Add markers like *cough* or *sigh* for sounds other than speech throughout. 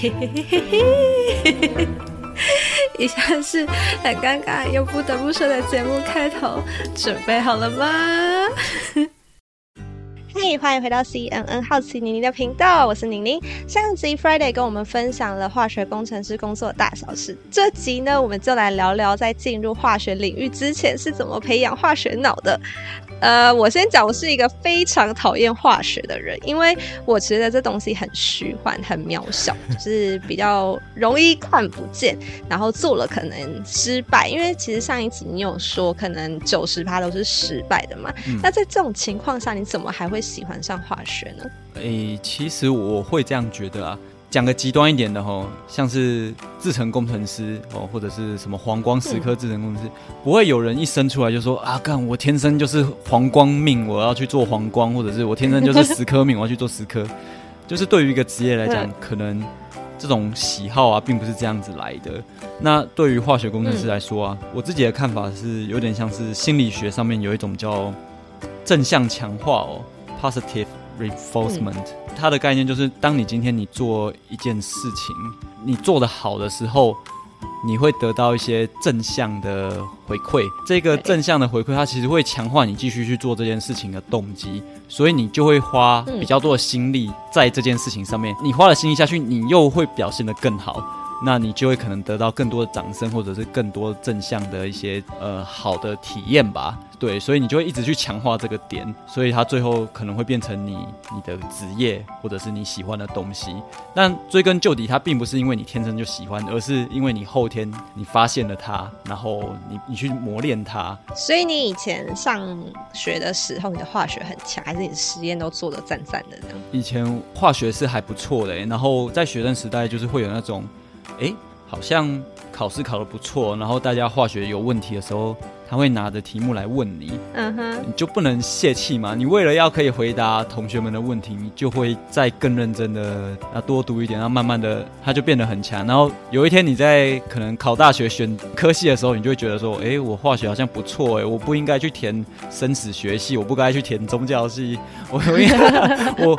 嘿嘿嘿嘿嘿，以下是很尴尬又不得不说的节目开头，准备好了吗？*laughs* 嘿，欢迎回到 CNN 好奇宁宁的频道，我是宁宁。上集 Friday 跟我们分享了化学工程师工作大小事，这集呢，我们就来聊聊在进入化学领域之前是怎么培养化学脑的。呃，我先讲，我是一个非常讨厌化学的人，因为我觉得这东西很虚幻、很渺小，就是比较容易看不见，然后做了可能失败。因为其实上一集你有说，可能九十趴都是失败的嘛。嗯、那在这种情况下，你怎么还会喜欢上化学呢？诶、欸，其实我会这样觉得啊。讲个极端一点的吼，像是制成工程师哦，或者是什么黄光石刻制成工程师，嗯、不会有人一生出来就说啊，干我天生就是黄光命，我要去做黄光，或者是我天生就是石刻命，*laughs* 我要去做石刻。就是对于一个职业来讲，嗯、可能这种喜好啊，并不是这样子来的。那对于化学工程师来说啊，嗯、我自己的看法是有点像是心理学上面有一种叫正向强化哦，positive。Reinforcement，它的概念就是，当你今天你做一件事情，你做得好的时候，你会得到一些正向的回馈。这个正向的回馈，它其实会强化你继续去做这件事情的动机，所以你就会花比较多的心力在这件事情上面。你花了心力下去，你又会表现得更好。那你就会可能得到更多的掌声，或者是更多正向的一些呃好的体验吧。对，所以你就会一直去强化这个点，所以它最后可能会变成你你的职业，或者是你喜欢的东西。但追根究底，它并不是因为你天生就喜欢，而是因为你后天你发现了它，然后你你去磨练它。所以你以前上学的时候，你的化学很强，还是你的实验都做的赞赞的呢？以前化学是还不错的，然后在学生时代就是会有那种。哎，好像考试考得不错，然后大家化学有问题的时候。他会拿着题目来问你，嗯哼，你就不能泄气嘛？你为了要可以回答同学们的问题，你就会再更认真的要多读一点，然后慢慢的他就变得很强。然后有一天你在可能考大学选科系的时候，你就会觉得说，哎，我化学好像不错，哎，我不应该去填生死学系，我不该去填宗教系，我我我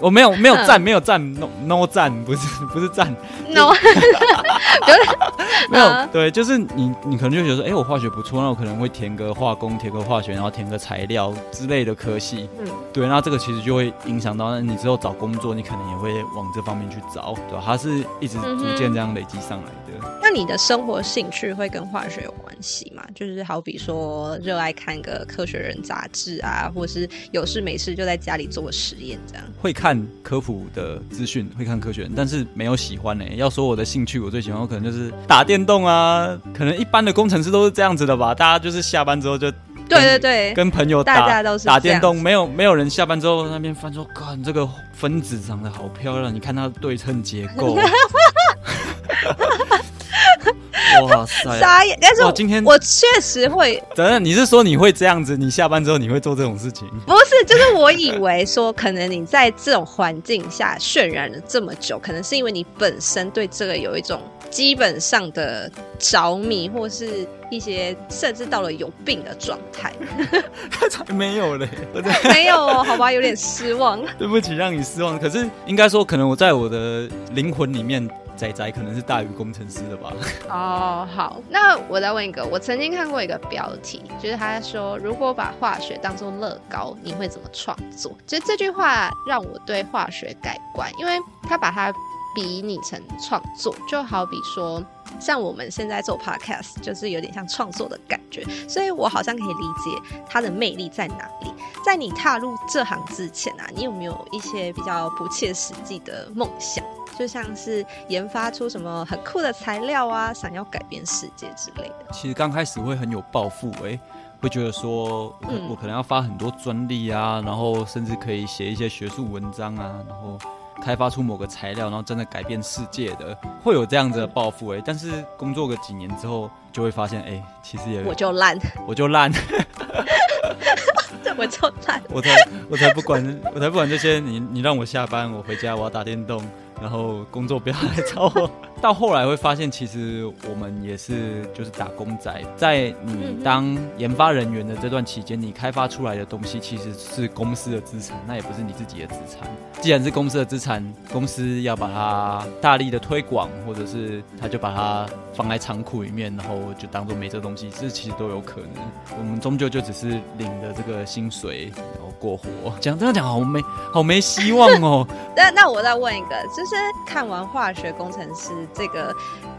我没有没有赞没有赞 no no 赞不是 *laughs* 不是赞 no *laughs* *laughs* *laughs* 没有对，就是你你可能就觉得说，哎，我化学不错。那我可能会填个化工，填个化学，然后填个材料之类的科系。嗯，对，那这个其实就会影响到，那你之后找工作，你可能也会往这方面去找，对吧？它是一直逐渐这样累积上来的。嗯。那你的生活兴趣会跟化学有关系吗？就是好比说，热爱看个科学人杂志啊，或者是有事没事就在家里做实验这样。会看科普的资讯，会看科学人，但是没有喜欢呢。要说我的兴趣，我最喜欢我可能就是打电动啊，可能一般的工程师都是这样子的吧。大家就是下班之后就对对对，跟朋友打大家都是打电动，没有没有人下班之后那边翻说，看，这个分子长得好漂亮，你看它的对称结构。*laughs* 哇塞！傻眼，但是我今天我确实会。等等，你是说你会这样子？你下班之后你会做这种事情？不是，就是我以为说，可能你在这种环境下渲染了这么久，可能是因为你本身对这个有一种基本上的着迷，或是一些甚至到了有病的状态。*laughs* 没有嘞，*laughs* 没有哦，好吧，有点失望。*laughs* 对不起，让你失望。可是应该说，可能我在我的灵魂里面。仔仔可能是大于工程师的吧？哦，好，那我再问一个，我曾经看过一个标题，就是他说，如果把化学当做乐高，你会怎么创作？其实这句话让我对化学改观，因为他把它比拟成创作，就好比说，像我们现在做 podcast，就是有点像创作的感觉，所以我好像可以理解它的魅力在哪里。在你踏入这行之前啊，你有没有一些比较不切实际的梦想？就像是研发出什么很酷的材料啊，想要改变世界之类的。其实刚开始会很有抱负，哎，会觉得说，嗯，我可能要发很多专利啊，然后甚至可以写一些学术文章啊，然后开发出某个材料，然后真的改变世界的，会有这样子的抱负，哎。但是工作个几年之后，就会发现，哎，其实也我就烂，我就烂。*laughs* 我就烂，我 *laughs* 才我才不管，我才不管这些。你你让我下班，我回家，我要打电动。然后工作不要来找我。*laughs* 到后来会发现，其实我们也是就是打工仔，在你当研发人员的这段期间，你开发出来的东西其实是公司的资产，那也不是你自己的资产。既然是公司的资产，公司要把它大力的推广，或者是他就把它放在仓库里面，然后就当做没这东西，这其实都有可能。我们终究就只是领的这个薪水，然后过活。讲这样讲好没好没希望哦。*laughs* 那那我再问一个，就是看完化学工程师这个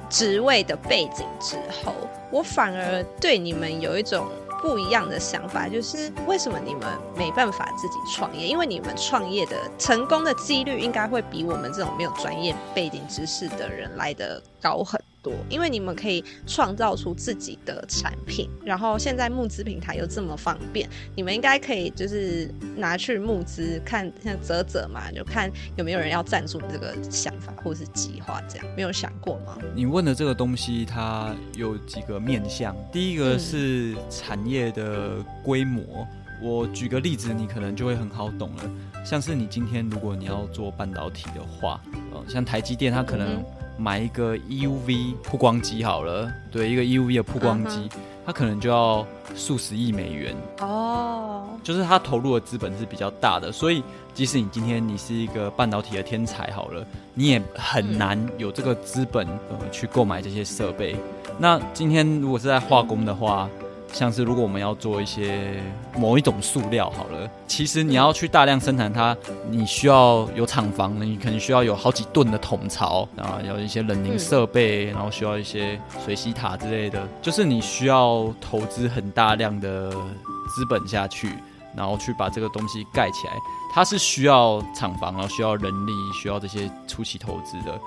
职位的背景之后，我反而对你们有一种不一样的想法，就是为什么你们没办法自己创业？因为你们创业的成功的几率应该会比我们这种没有专业背景知识的人来得高很多。因为你们可以创造出自己的产品，然后现在募资平台又这么方便，你们应该可以就是拿去募资，看像泽泽嘛，就看有没有人要赞助你这个想法或是计划，这样没有想过吗？你问的这个东西，它有几个面向，第一个是产业的规模。嗯我举个例子，你可能就会很好懂了。像是你今天如果你要做半导体的话，呃，像台积电，它可能买一个 EUV 曝光机好了，对，一个 EUV 的曝光机，它可能就要数十亿美元哦。就是它投入的资本是比较大的，所以即使你今天你是一个半导体的天才好了，你也很难有这个资本呃去购买这些设备。那今天如果是在化工的话，像是如果我们要做一些某一种塑料好了，其实你要去大量生产它，你需要有厂房，你可能需要有好几吨的桶槽啊，有一些冷凝设备，然后需要一些水洗塔之类的，就是你需要投资很大量的资本下去，然后去把这个东西盖起来，它是需要厂房，然后需要人力，需要这些初期投资的。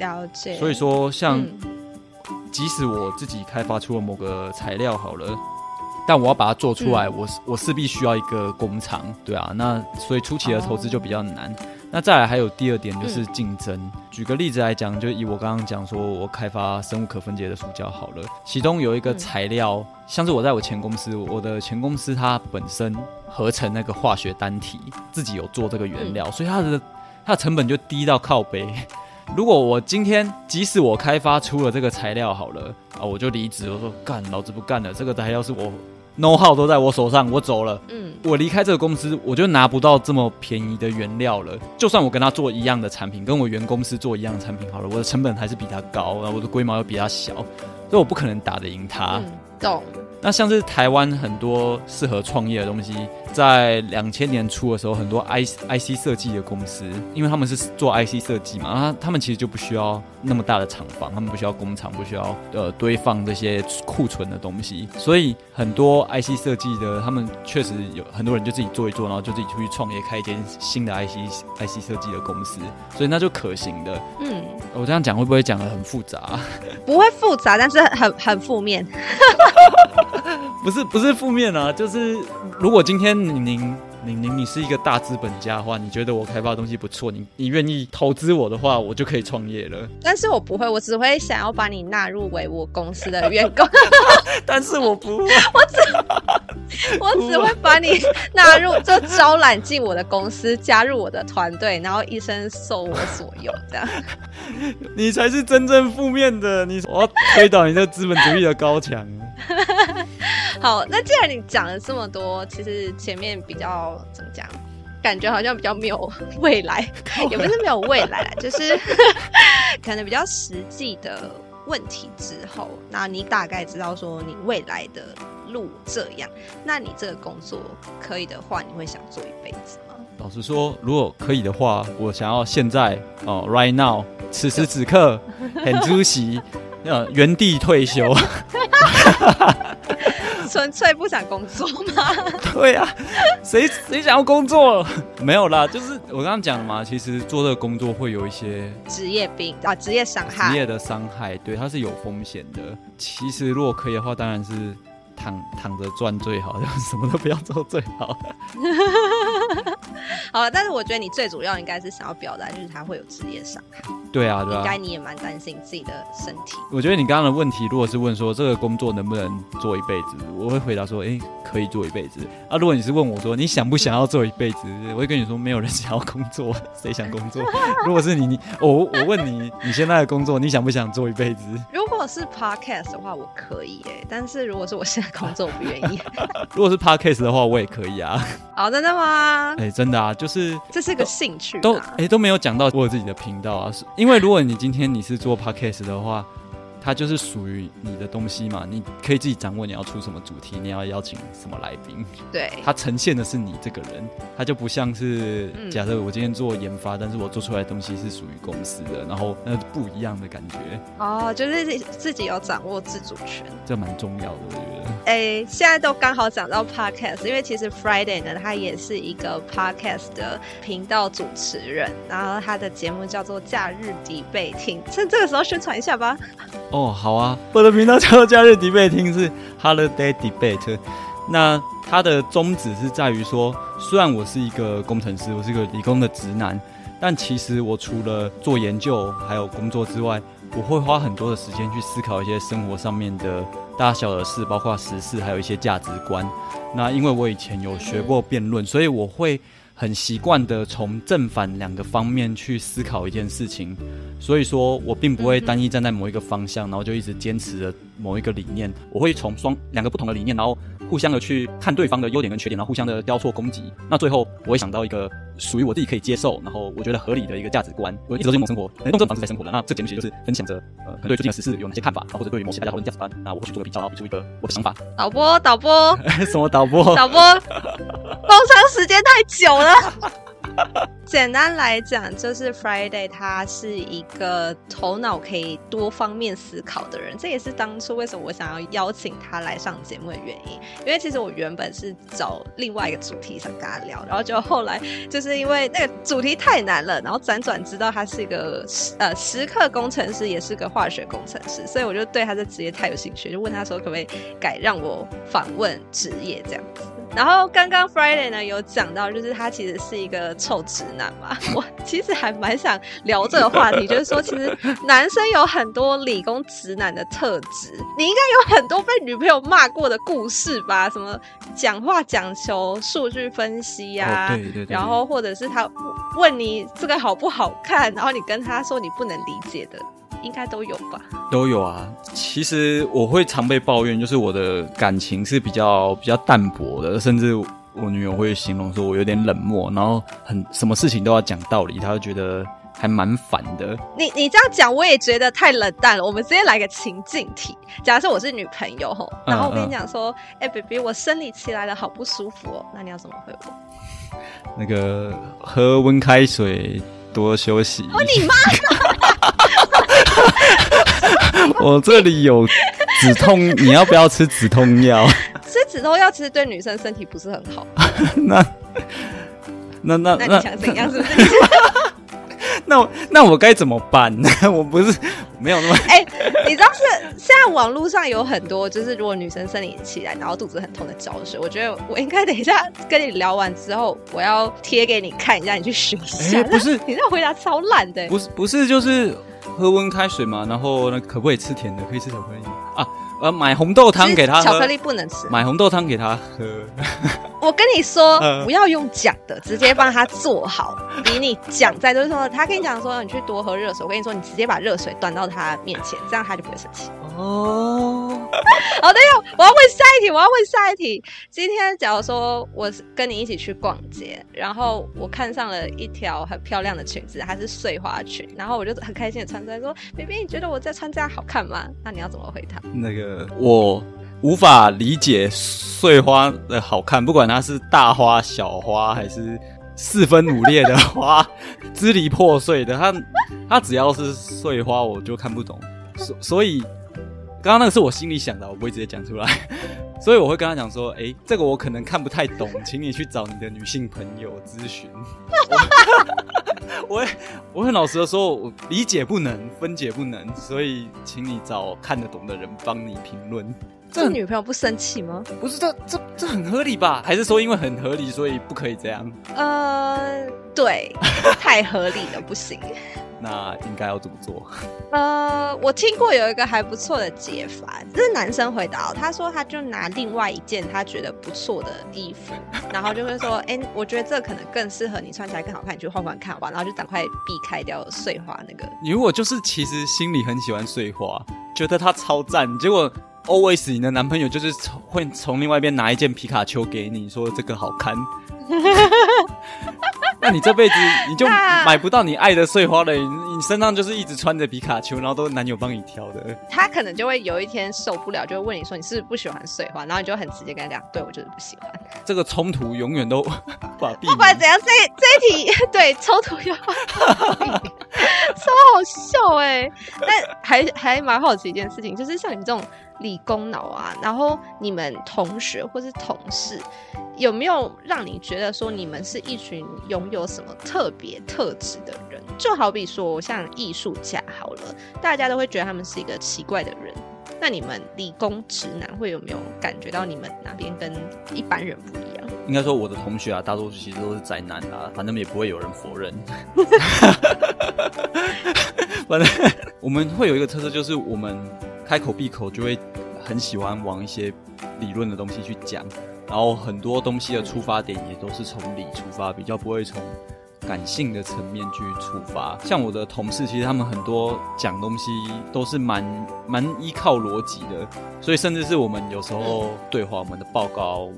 了解。所以说，像即使我自己开发出了某个材料好了。但我要把它做出来，嗯、我我势必需要一个工厂，对啊，那所以初期的投资就比较难。哦、那再来还有第二点就是竞争。嗯、举个例子来讲，就以我刚刚讲说，我开发生物可分解的塑胶好了，其中有一个材料，嗯、像是我在我前公司，我的前公司它本身合成那个化学单体，自己有做这个原料，嗯、所以它的它的成本就低到靠北。如果我今天即使我开发出了这个材料好了啊，我就离职，我说干，老子不干了，这个材料是我。know how 都在我手上，我走了。嗯，我离开这个公司，我就拿不到这么便宜的原料了。就算我跟他做一样的产品，跟我原公司做一样的产品好了，我的成本还是比他高，然后我的规模又比他小，所以我不可能打得赢他。嗯，懂。那像是台湾很多适合创业的东西，在两千年初的时候，很多 I I C 设计的公司，因为他们是做 I C 设计嘛，他他们其实就不需要那么大的厂房，他们不需要工厂，不需要呃堆放这些库存的东西，所以很多 I C 设计的，他们确实有很多人就自己做一做，然后就自己出去创业，开一间新的 I C I C 设计的公司，所以那就可行的。嗯，我这样讲会不会讲的很复杂？*laughs* 不会复杂，但是很很负面。*laughs* 不是不是负面啊，就是如果今天您你你你是一个大资本家的话，你觉得我开发的东西不错，你你愿意投资我的话，我就可以创业了。但是我不会，我只会想要把你纳入为我公司的员工。*laughs* 但是我不会，*laughs* 我只 *laughs* 我只会把你纳入，就招揽进我的公司，加入我的团队，然后一生受我所用，这样。你才是真正负面的，你我要推倒你这资本主义的高墙。好，那既然你讲了这么多，其实前面比较怎么讲，感觉好像比较没有未来，也不是没有未来啦，*laughs* 就是 *laughs* 可能比较实际的问题之后，那你大概知道说你未来的路这样，那你这个工作可以的话，你会想做一辈子吗？老实说，如果可以的话，我想要现在哦，right now，此时此刻，很出席，呃，原地退休。纯粹不想工作吗？*laughs* 对呀、啊，谁谁想要工作？没有啦，就是我刚刚讲的嘛。其实做这个工作会有一些职业病啊，职业伤害，职业的伤害，对，它是有风险的。其实如果可以的话，当然是躺躺着赚最好，*laughs* 什么都不要做最好。好了，但是我觉得你最主要应该是想要表达，就是他会有职业伤害。对啊，对啊。应该你也蛮担心自己的身体。我觉得你刚刚的问题，如果是问说这个工作能不能做一辈子，我会回答说，哎、欸，可以做一辈子。啊，如果你是问我说你想不想要做一辈子，我会跟你说，没有人想要工作，谁想工作？如果是你，你我我问你，你现在的工作，你想不想做一辈子？如果是 podcast 的话，我可以哎、欸，但是如果是我现在工作，我不愿意。*laughs* 如果是 podcast 的话，我也可以啊。*laughs* 好、oh, 真的吗？哎、欸，真的啊，就是这是个兴趣都哎、欸、都没有讲到我自己的频道啊，因为如果你今天你是做 podcast 的话。它就是属于你的东西嘛，你可以自己掌握你要出什么主题，你要邀请什么来宾。对，它呈现的是你这个人，它就不像是假设我今天做研发，嗯、但是我做出来的东西是属于公司的，然后那不一样的感觉。哦，就是自己有掌握自主权，这蛮重要的，我觉得。哎、欸，现在都刚好讲到 podcast，因为其实 Friday 呢，他也是一个 podcast 的频道主持人，然后他的节目叫做《假日迪贝听》，趁这个时候宣传一下吧。哦，好啊，我的频道叫做假日迪贝厅，是 Holiday Debate。那它的宗旨是在于说，虽然我是一个工程师，我是一个理工的直男，但其实我除了做研究还有工作之外，我会花很多的时间去思考一些生活上面的大小的事，包括时事，还有一些价值观。那因为我以前有学过辩论，所以我会。很习惯的从正反两个方面去思考一件事情，所以说我并不会单一站在某一个方向，然后就一直坚持着某一个理念。我会从双两个不同的理念，然后互相的去看对方的优点跟缺点，然后互相的交错攻击。那最后我会想到一个属于我自己可以接受，然后我觉得合理的一个价值观。我一直都是用生活，用这种方式在生活的。那这个节目其实就是分享着呃，可能对最近的时事有哪些看法，或者对于某些大家讨论价值观，那我会去做个比较，然后比出一个我的想法。导播，导播，*laughs* 什么导播？导播，*laughs* 工商时间太久了。*laughs* 简单来讲，就是 Friday，他是一个头脑可以多方面思考的人。这也是当初为什么我想要邀请他来上节目的原因。因为其实我原本是找另外一个主题想跟他聊，然后就后来就是因为那个主题太难了，然后辗转知道他是一个呃时刻工程师，也是个化学工程师，所以我就对他的职业太有兴趣，就问他说可不可以改让我访问职业这样子。然后刚刚 Friday 呢有讲到，就是他其实是一个臭直男嘛。*laughs* 我其实还蛮想聊这个话题，就是说，其实男生有很多理工直男的特质。你应该有很多被女朋友骂过的故事吧？什么讲话讲求数据分析呀、啊？哦、对对对。然后或者是他问你这个好不好看，然后你跟他说你不能理解的。应该都有吧，都有啊。其实我会常被抱怨，就是我的感情是比较比较淡薄的，甚至我女友会形容说我有点冷漠，然后很什么事情都要讲道理，她就觉得还蛮烦的。你你这样讲，我也觉得太冷淡了。我们直接来个情境题，假设我是女朋友吼，然后我跟你讲说，哎、嗯嗯欸、，baby，我生理期来了，好不舒服哦。那你要怎么回我？那个喝温开水，多休息。哦，你妈！*laughs* 我这里有止痛，你要不要吃止痛药？*laughs* 吃止痛药其实对女生身体不是很好。*laughs* 那那那那你想怎样？是不是？那那我该怎么办呢？*laughs* 我不是没有那么哎、欸，你知道是现在网络上有很多，就是如果女生生理期来，然后肚子很痛的招式。我觉得我应该等一下跟你聊完之后，我要贴给你看一下，你去学一下。欸、不是，*laughs* 你那回答超烂的。不是不是，就是。喝温开水嘛，然后那可不可以吃甜的？可以吃巧克力啊？呃，买红豆汤给他喝。巧克力不能吃。买红豆汤给他喝。*laughs* 我跟你说，不要用讲的，直接帮他做好。比你讲再多说，他跟你讲说，你去多喝热水。我跟你说，你直接把热水端到他面前，这样他就不会生气。哦。好的哟，我要问下一题，我要问下一题。今天假如说我跟你一起去逛街，然后我看上了一条很漂亮的裙子，还是碎花裙，然后我就很开心的穿出来说：“baby，你觉得我在穿这样好看吗？”那你要怎么回他？那个我无法理解碎花的好看，不管它是大花、小花还是四分五裂的花，*laughs* 支离破碎的，它它只要是碎花我就看不懂，所所以。刚刚那个是我心里想的，我不会直接讲出来，*laughs* 所以我会跟他讲说：“哎，这个我可能看不太懂，请你去找你的女性朋友咨询。我”我我很老实的说，我理解不能，分解不能，所以请你找看得懂的人帮你评论。这女朋友不生气吗？不是，这这这很合理吧？还是说因为很合理，所以不可以这样？呃，对，太合理了，不行。那应该要怎么做？呃，我听过有一个还不错的解法，这是男生回答，他说他就拿另外一件他觉得不错的衣服，然后就会说，哎、欸，我觉得这可能更适合你，穿起来更好看，你去换换看好吧，然后就赶快避开掉碎花那个。你如果就是其实心里很喜欢碎花，觉得它超赞，结果 always 你的男朋友就是从会从另外一边拿一件皮卡丘给你，说这个好看。*laughs* 那你这辈子你就 *laughs* 买不到你爱的碎花了，你你身上就是一直穿着皮卡丘，然后都是男友帮你挑的。他可能就会有一天受不了，就会问你说你是不是不喜欢碎花，然后你就很直接跟他讲，对，我就是不喜欢。这个冲突永远都 *laughs* 不不管怎样，这这一题对冲突有超好笑哎、欸！但还还蛮好奇一件事情，就是像你们这种理工脑啊，然后你们同学或是同事。有没有让你觉得说你们是一群拥有什么特别特质的人？就好比说像艺术家好了，大家都会觉得他们是一个奇怪的人。那你们理工直男会有没有感觉到你们哪边跟一般人不一样？应该说我的同学啊，大多数其实都是宅男啊，反正也不会有人否认。*laughs* 反正我们会有一个特色，就是我们开口闭口就会很喜欢往一些理论的东西去讲。然后很多东西的出发点也都是从理出发，比较不会从感性的层面去出发。像我的同事，其实他们很多讲东西都是蛮蛮依靠逻辑的，所以甚至是我们有时候对话，我们的报告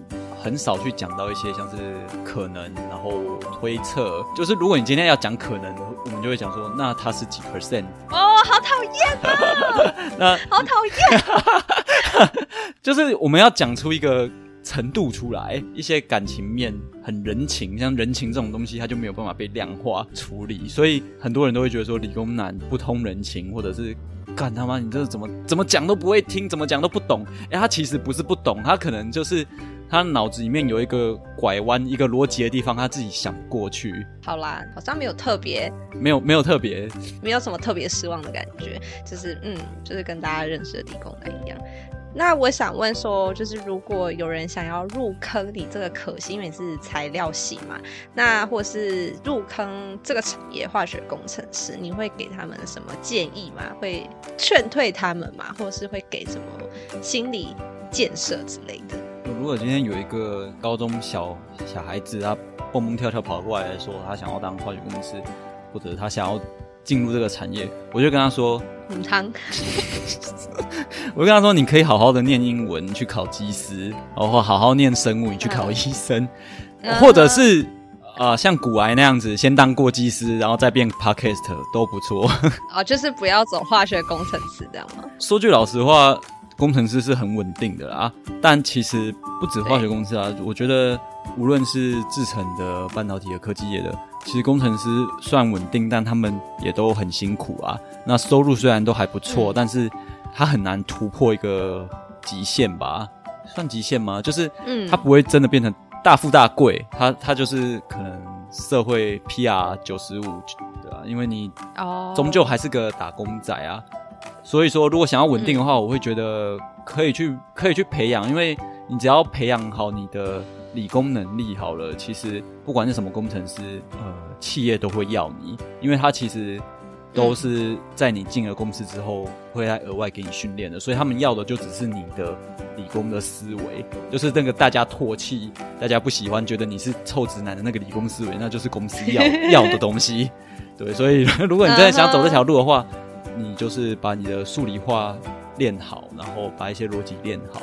很少去讲到一些像是可能，然后推测。就是如果你今天要讲可能，我们就会讲说，那它是几 percent？哦，好讨厌啊！*laughs* 那好讨厌，*laughs* 就是我们要讲出一个。程度出来，一些感情面很人情，像人情这种东西，它就没有办法被量化处理，所以很多人都会觉得说理工男不通人情，或者是干他妈你这是怎么怎么讲都不会听，怎么讲都不懂。哎，他其实不是不懂，他可能就是他脑子里面有一个拐弯、一个逻辑的地方，他自己想不过去。好啦，好像没有特别，没有没有特别，没有什么特别失望的感觉，就是嗯，就是跟大家认识的理工男一样。那我想问说，就是如果有人想要入坑你这个可惜，因为是材料系嘛，那或是入坑这个产业化学工程师，你会给他们什么建议吗？会劝退他们吗？或是会给什么心理建设之类的？如果今天有一个高中小小孩子，他蹦蹦跳跳跑过来说他想要当化学工程师，或者他想要进入这个产业，我就跟他说。母汤，*laughs* 我跟他说，你可以好好的念英文去考技师，然后好好念生物你去考医生，*laughs* 嗯、或者是啊、呃、像古癌那样子，先当过技师，然后再变 Podcast 都不错。*laughs* 哦，就是不要走化学工程师这样吗？说句老实话，工程师是很稳定的啦，但其实不止化学公司啊，我觉得无论是制成的、半导体的、科技业的。其实工程师算稳定，但他们也都很辛苦啊。那收入虽然都还不错，嗯、但是他很难突破一个极限吧？算极限吗？就是，嗯，他不会真的变成大富大贵，他他就是可能社会 PR 九十五，对吧？因为你哦，终究还是个打工仔啊。所以说，如果想要稳定的话，嗯、我会觉得可以去可以去培养，因为你只要培养好你的。理工能力好了，其实不管是什么工程师，呃，企业都会要你，因为他其实都是在你进了公司之后，会来额外给你训练的，所以他们要的就只是你的理工的思维，就是那个大家唾弃、大家不喜欢、觉得你是臭直男的那个理工思维，那就是公司要 *laughs* 要的东西。对，所以 *laughs* 如果你真的想走这条路的话，你就是把你的数理化练好，然后把一些逻辑练好，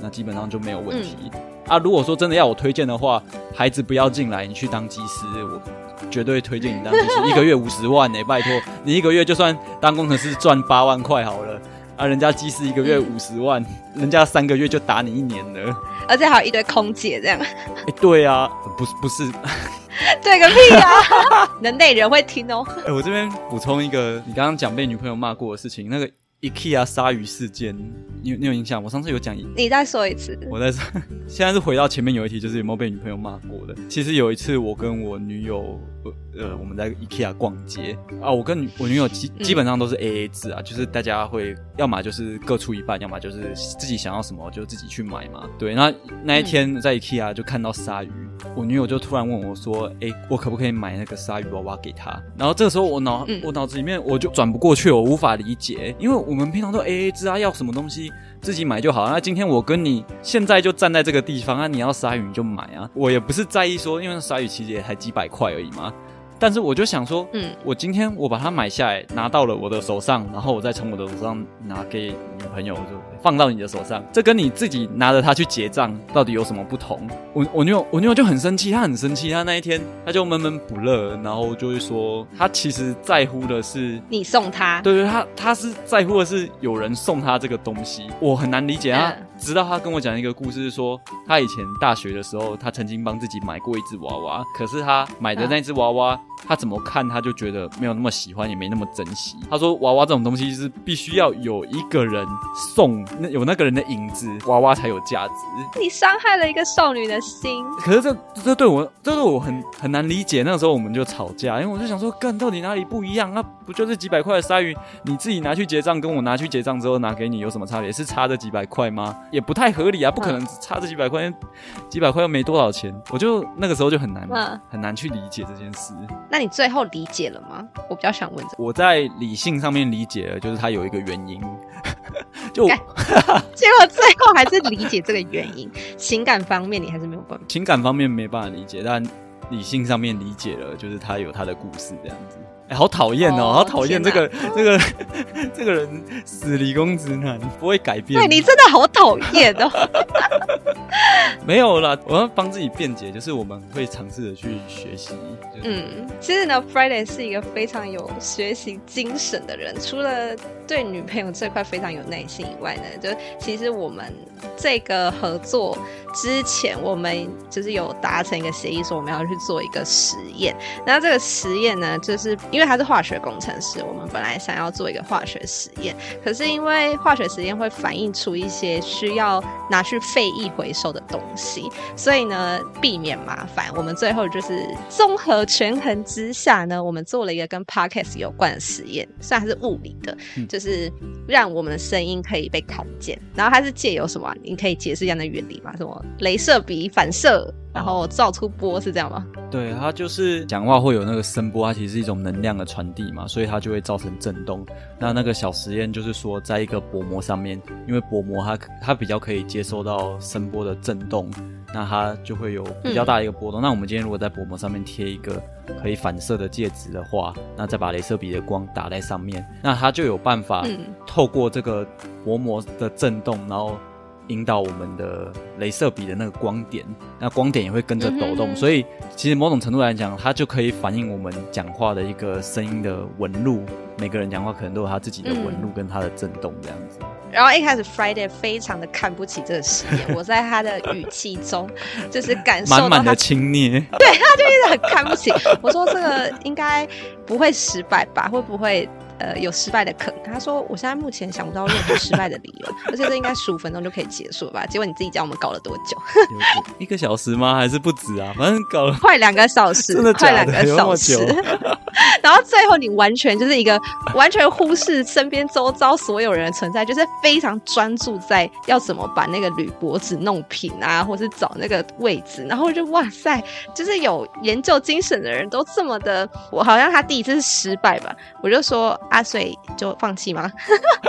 那基本上就没有问题。嗯啊，如果说真的要我推荐的话，孩子不要进来，你去当技师，我绝对推荐你当技师，一个月五十万呢、欸，拜托，你一个月就算当工程师赚八万块好了，啊，人家技师一个月五十万，嗯、人家三个月就打你一年了，而且还有一堆空姐这样。对啊，不是不是，*laughs* 对个屁啊！*laughs* 人内人会听哦。哎、欸，我这边补充一个，你刚刚讲被女朋友骂过的事情，那个 IKEA 鲨鱼事件。你有你有印象？我上次有讲，你再说一次。我在说，*laughs* 现在是回到前面有一题，就是有没有被女朋友骂过的。其实有一次，我跟我女友，呃，我们在 IKEA 逛街啊，我跟我女友基基本上都是 AA 制啊，嗯、就是大家会要么就是各出一半，要么就是自己想要什么就自己去买嘛。对，那那一天在 IKEA 就看到鲨鱼，嗯、我女友就突然问我说：“哎、欸，我可不可以买那个鲨鱼娃娃给她？”然后这个时候我脑、嗯、我脑子里面我就转不过去，我无法理解，因为我们平常都 AA 制啊，要什么东西。自己买就好。那今天我跟你现在就站在这个地方，啊你要鲨鱼你就买啊。我也不是在意说，因为鲨鱼其实也才几百块而已嘛。但是我就想说，嗯，我今天我把它买下来，拿到了我的手上，然后我再从我的手上拿给女朋友，就放到你的手上，这跟你自己拿着它去结账到底有什么不同？我我女友我女友就很生气，她很生气，她那一天她就闷闷不乐，然后就会说，她其实在乎的是你送她，对对，她她是在乎的是有人送她这个东西，我很难理解她。嗯直到他跟我讲一个故事，说他以前大学的时候，他曾经帮自己买过一只娃娃，可是他买的那只娃娃，他怎么看他就觉得没有那么喜欢，也没那么珍惜。他说娃娃这种东西是必须要有一个人送，那有那个人的影子，娃娃才有价值。你伤害了一个少女的心。可是这这对我，这对我很很难理解。那个时候我们就吵架，因为我就想说，干到底哪里不一样？那不就是几百块的鲨鱼，你自己拿去结账，跟我拿去结账之后拿给你有什么差别？是差这几百块吗？也不太合理啊，不可能差这几百块，几百块又没多少钱，我就那个时候就很难，嗯、很难去理解这件事。那你最后理解了吗？我比较想问这个。我在理性上面理解了，就是它有一个原因，就 *laughs* 结果最后还是理解这个原因，*laughs* 情感方面你还是没有办法。情感方面没办法理解，但理性上面理解了，就是他有他的故事这样子。哎、欸，好讨厌哦！好讨厌这个这个 *laughs* 这个人，死理工直男，不会改变。对，你真的好讨厌哦！没有啦，我要帮自己辩解，就是我们会尝试着去学习。就是、嗯，其实呢，Friday 是一个非常有学习精神的人，除了对女朋友这块非常有耐心以外呢，就其实我们这个合作之前，我们就是有达成一个协议，说我们要去做一个实验。然后这个实验呢，就是。因为他是化学工程师，我们本来想要做一个化学实验，可是因为化学实验会反映出一些需要拿去废液回收的东西，所以呢，避免麻烦，我们最后就是综合权衡之下呢，我们做了一个跟 Podcast 有关的实验，虽然是物理的，就就是让我们的声音可以被看见。然后它是借由什么？你可以解释一下那原理吗？什么？镭射笔反射？然后造出波是这样吗？对，它就是讲话会有那个声波，它其实是一种能量的传递嘛，所以它就会造成震动。那那个小实验就是说，在一个薄膜上面，因为薄膜它它比较可以接收到声波的震动，那它就会有比较大的一个波动。嗯、那我们今天如果在薄膜上面贴一个可以反射的介质的话，那再把镭射笔的光打在上面，那它就有办法透过这个薄膜的震动，然后。引导我们的镭射笔的那个光点，那光点也会跟着抖动，嗯、所以其实某种程度来讲，它就可以反映我们讲话的一个声音的纹路。每个人讲话可能都有他自己的纹路跟他的震动这样子。然后一开始 Friday 非常的看不起这个实验，我在他的语气中 *laughs* 就是感受到满满的轻蔑，对，他就一直很看不起。我说这个应该不会失败吧？会不会？呃，有失败的可能。他说：“我现在目前想不到任何失败的理由，*laughs* 而且这应该十五分钟就可以结束了吧？”结果你自己讲，我们搞了多久？*laughs* 一个小时吗？还是不止啊？反正搞了快两个小时，真的？快两个小时。*laughs* 然后最后你完全就是一个完全忽视身边周遭所有人的存在，就是非常专注在要怎么把那个铝箔纸弄平啊，或是找那个位置。然后就哇塞，就是有研究精神的人都这么的，我好像他第一次是失败吧？我就说。阿水就放弃吗？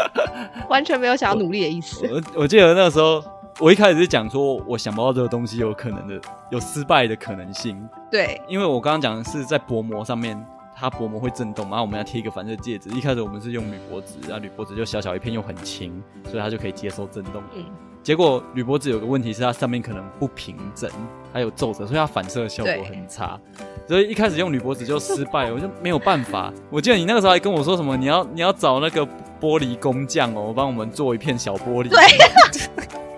*laughs* 完全没有想要努力的意思。我我记得那个时候，我一开始是讲说，我想不到这个东西有可能的，有失败的可能性。对，因为我刚刚讲的是在薄膜上面，它薄膜会震动，然后我们要贴一个反射戒指。一开始我们是用铝箔纸，然后铝箔纸就小小一片又很轻，所以它就可以接受震动。嗯。结果铝箔纸有个问题是它上面可能不平整，还有皱褶，所以它反射效果很差。所以一开始用铝箔纸就失败，我就没有办法。我记得你那个时候还跟我说什么，你要你要找那个玻璃工匠哦，帮我们做一片小玻璃。对，*laughs*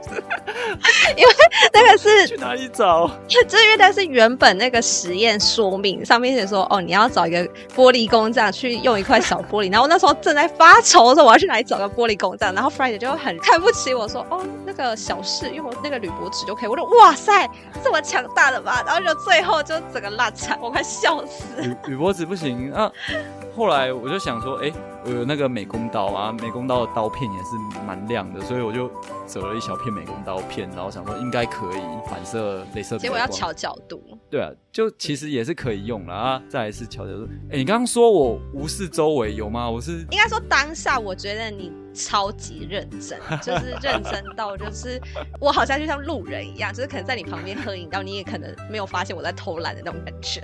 *laughs* 因为那个是去哪里找？*laughs* 就是因为它是原本那个实验说明上面写说，哦，你要找一个玻璃工匠去用一块小玻璃。然后我那时候正在发愁的时候，我要去哪里找个玻璃工匠？然后 Friday 就很看不起我说，哦，那个小事用那个铝箔纸就可以。我说，哇塞，这么强大的吧？然后就最后就整个烂惨，我快笑死。铝铝箔纸不行啊。后来我就想说，哎、欸，我有那个美工刀啊，美工刀的刀片也是蛮亮的，所以我就折了一小片美工刀片，然后想说应该可以反射镭射。结果要调角度。对啊，就其实也是可以用了啊。再来是调角度。哎、欸，你刚刚说我无视周围有吗？我是应该说当下，我觉得你。超级认真，*laughs* 就是认真到就是我好像就像路人一样，就是可能在你旁边喝饮料，你也可能没有发现我在偷懒的那种感觉。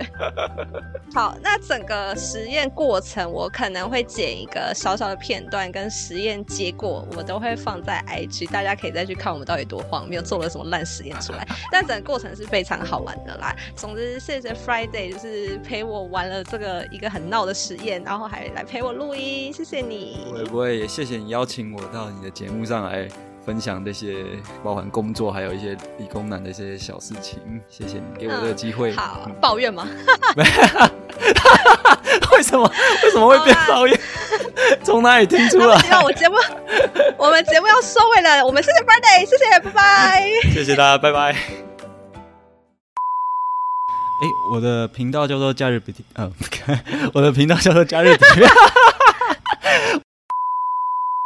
*laughs* 好，那整个实验过程我可能会剪一个小小的片段跟实验结果，我都会放在 IG，大家可以再去看我们到底多荒谬，做了什么烂实验出来。*laughs* 但整个过程是非常好玩的啦。总之，谢谢 Friday，就是陪我玩了这个一个很闹的实验，然后还来陪我录音，谢谢你。不会不会，也谢谢你邀请我到你的节目上来分享这些包含工作还有一些理工男的一些小事情，谢谢你给我这个机会。嗯、好，嗯、抱怨吗？*laughs* 为什么？为什么会变抱怨？从哪里听出来？希望我节目，我们节目要收尾了。我们谢谢 Friday，谢谢，拜拜。谢谢大家，拜拜。哎，我的频道叫做假日比，嗯，*laughs* 我的频道叫做假日比。*laughs*